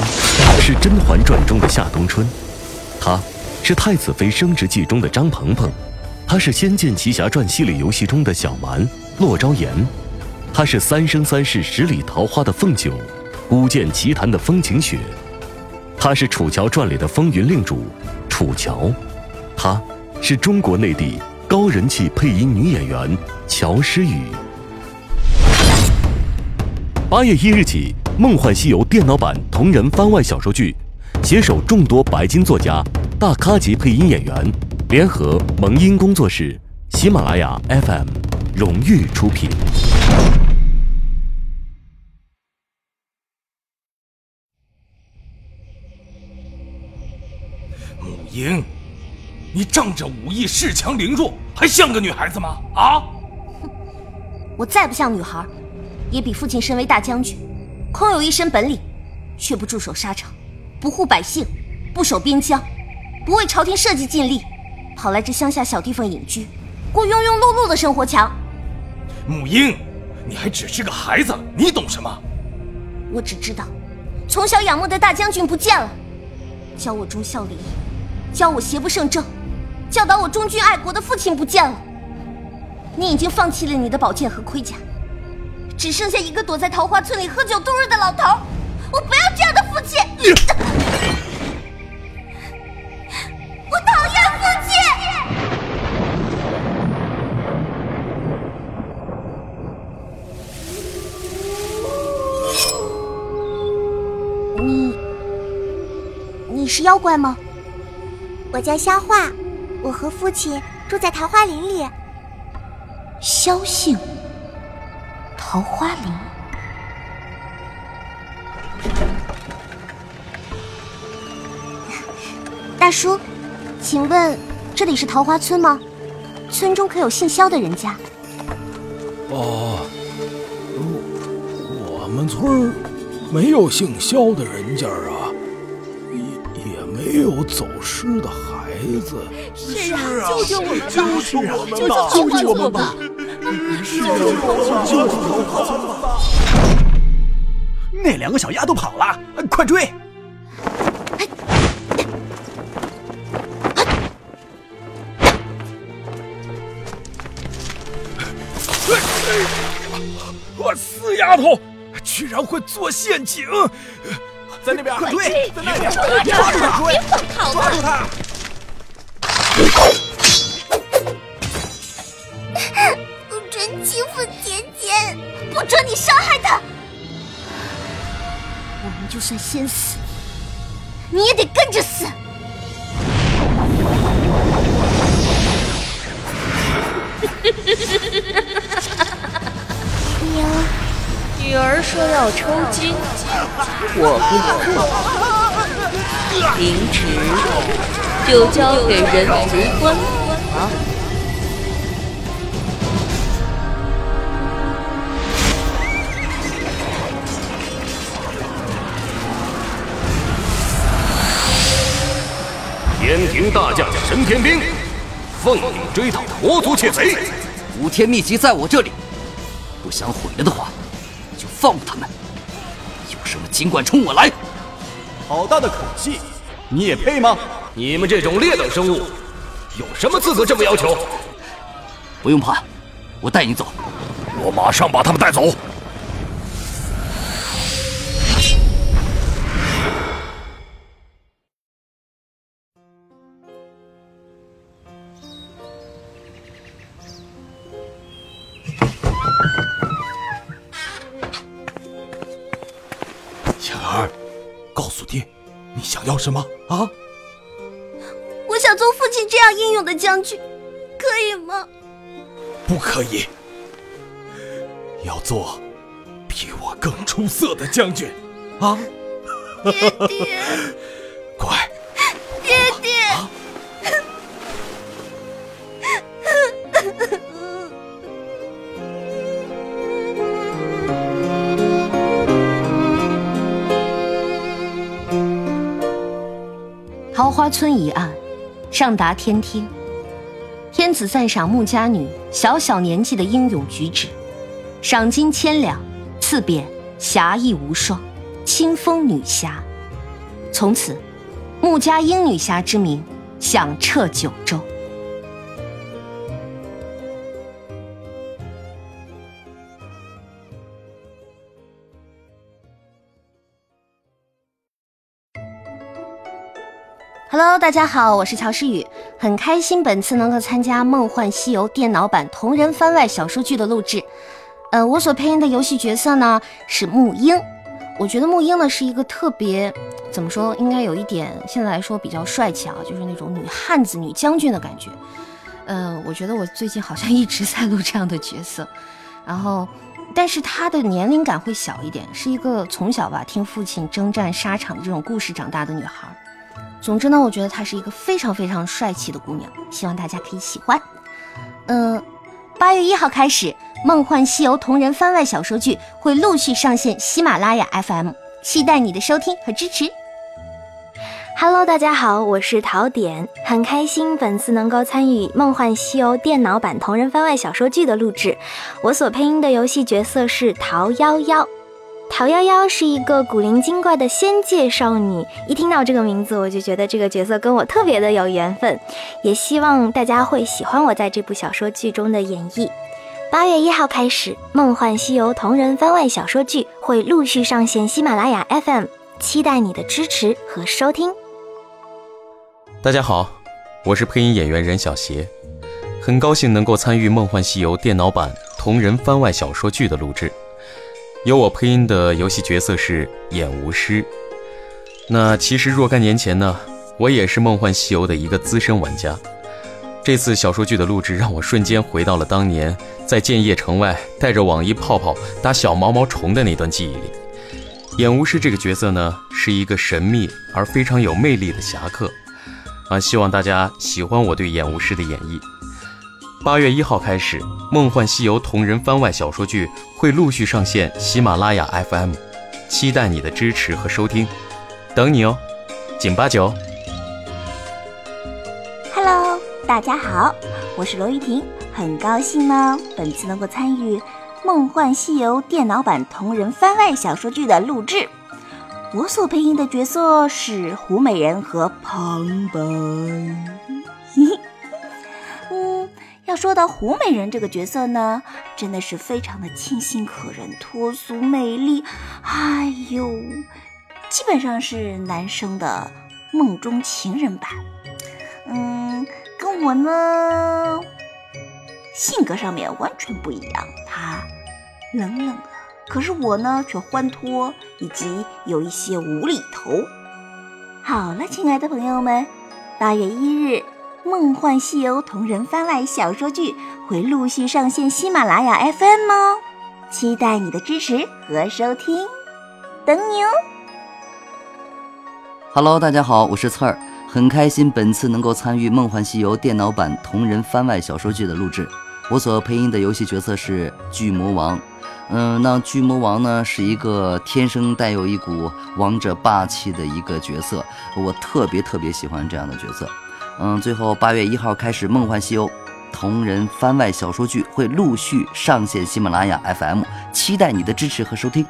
他是《甄嬛传》中的夏冬春，他是《太子妃升职记》中的张鹏鹏，他是《仙剑奇侠传》系列游戏中的小蛮骆昭言，他是《三生三世十里桃花》的凤九，《古剑奇谭》的风晴雪，他是《楚乔传》里的风云令主楚乔，他是中国内地高人气配音女演员乔诗雨。八月一日起。《梦幻西游》电脑版同人番外小说剧，携手众多白金作家、大咖级配音演员，联合萌音工作室、喜马拉雅 FM 荣誉出品。母婴，你仗着武艺恃强凌弱，还像个女孩子吗？啊！哼，我再不像女孩，也比父亲身为大将军。空有一身本领，却不驻守沙场，不护百姓，不守边疆，不为朝廷社稷尽力，跑来这乡下小地方隐居，过庸庸碌碌的生活强。母婴，你还只是个孩子，你懂什么？我只知道，从小仰慕的大将军不见了，教我忠孝礼义，教我邪不胜正，教导我忠君爱国的父亲不见了。你已经放弃了你的宝剑和盔甲。只剩下一个躲在桃花村里喝酒度日的老头，我不要这样的父亲！我讨厌父亲！你，你是妖怪吗？我叫萧化，我和父亲住在桃花林里。萧姓。桃花林，大叔，请问这里是桃花村吗？村中可有姓萧的人家？哦，我们村没有姓萧的人家啊，也也没有走失的孩子。是啊，救救我们吧！救救我们吧！救救我们吧！是啊，救救我吧！那两个小丫头跑了，快追！我死丫头，居然会做陷阱！在那边，快追！在那边，抓住他！别放开！抓住他！准你伤害她！我们就算先死，你也得跟着死！娘，女儿说要抽筋，我不管，凌迟就交给人族官府。天庭大将神天兵，奉命追讨魔族窃贼。五天秘籍在我这里，不想毁了的话，就放过他们。有什么尽管冲我来。好大的口气，你也配吗？你们这种劣等生物，有什么资格这么要求？不用怕，我带你走。我马上把他们带走。要什么啊？我想做父亲这样英勇的将军，可以吗？不可以，要做比我更出色的将军啊！爹爹，花村一案，上达天听。天子赞赏穆家女小小年纪的英勇举止，赏金千两，赐匾侠义无双，清风女侠。从此，穆家英女侠之名响彻九州。Hello，大家好，我是乔诗雨，很开心本次能够参加《梦幻西游》电脑版同人番外小说剧的录制。呃，我所配音的游戏角色呢是木英，我觉得木英呢是一个特别怎么说，应该有一点现在来说比较帅气啊，就是那种女汉子、女将军的感觉。呃，我觉得我最近好像一直在录这样的角色，然后但是她的年龄感会小一点，是一个从小吧听父亲征战沙场的这种故事长大的女孩。总之呢，我觉得她是一个非常非常帅气的姑娘，希望大家可以喜欢。嗯，八月一号开始，《梦幻西游》同人番外小说剧会陆续上线喜马拉雅 FM，期待你的收听和支持。Hello，大家好，我是陶点，很开心本次能够参与《梦幻西游》电脑版同人番外小说剧的录制，我所配音的游戏角色是桃夭夭。桃夭夭是一个古灵精怪的仙界少女，一听到这个名字，我就觉得这个角色跟我特别的有缘分，也希望大家会喜欢我在这部小说剧中的演绎。八月一号开始，《梦幻西游》同人番外小说剧会陆续上线喜马拉雅 FM，期待你的支持和收听。大家好，我是配音演员任小邪，很高兴能够参与《梦幻西游》电脑版同人番外小说剧的录制。由我配音的游戏角色是演无师。那其实若干年前呢，我也是《梦幻西游》的一个资深玩家。这次小说剧的录制让我瞬间回到了当年在建业城外带着网易泡泡打小毛毛虫的那段记忆里。演无师这个角色呢，是一个神秘而非常有魅力的侠客。啊，希望大家喜欢我对演无师的演绎。八月一号开始，《梦幻西游》同人番外小说剧会陆续上线喜马拉雅 FM，期待你的支持和收听，等你哦，紧八九。Hello，大家好，我是罗玉婷，很高兴呢，本次能够参与《梦幻西游》电脑版同人番外小说剧的录制。我所配音的角色是胡美人和旁白。说到胡美人这个角色呢，真的是非常的清新可人、脱俗美丽，哎呦，基本上是男生的梦中情人版。嗯，跟我呢性格上面完全不一样，他冷冷的。可是我呢，却欢脱，以及有一些无厘头。好了，亲爱的朋友们，八月一日，《梦幻西游》同人番外小说剧会陆续上线喜马拉雅 FM 哦，期待你的支持和收听，等你哦。Hello，大家好，我是刺儿，很开心本次能够参与《梦幻西游》电脑版同人番外小说剧的录制。我所配音的游戏角色是巨魔王。嗯，那巨魔王呢是一个天生带有一股王者霸气的一个角色，我特别特别喜欢这样的角色。嗯，最后八月一号开始，《梦幻西游》同人番外小说剧会陆续上线喜马拉雅 FM，期待你的支持和收听。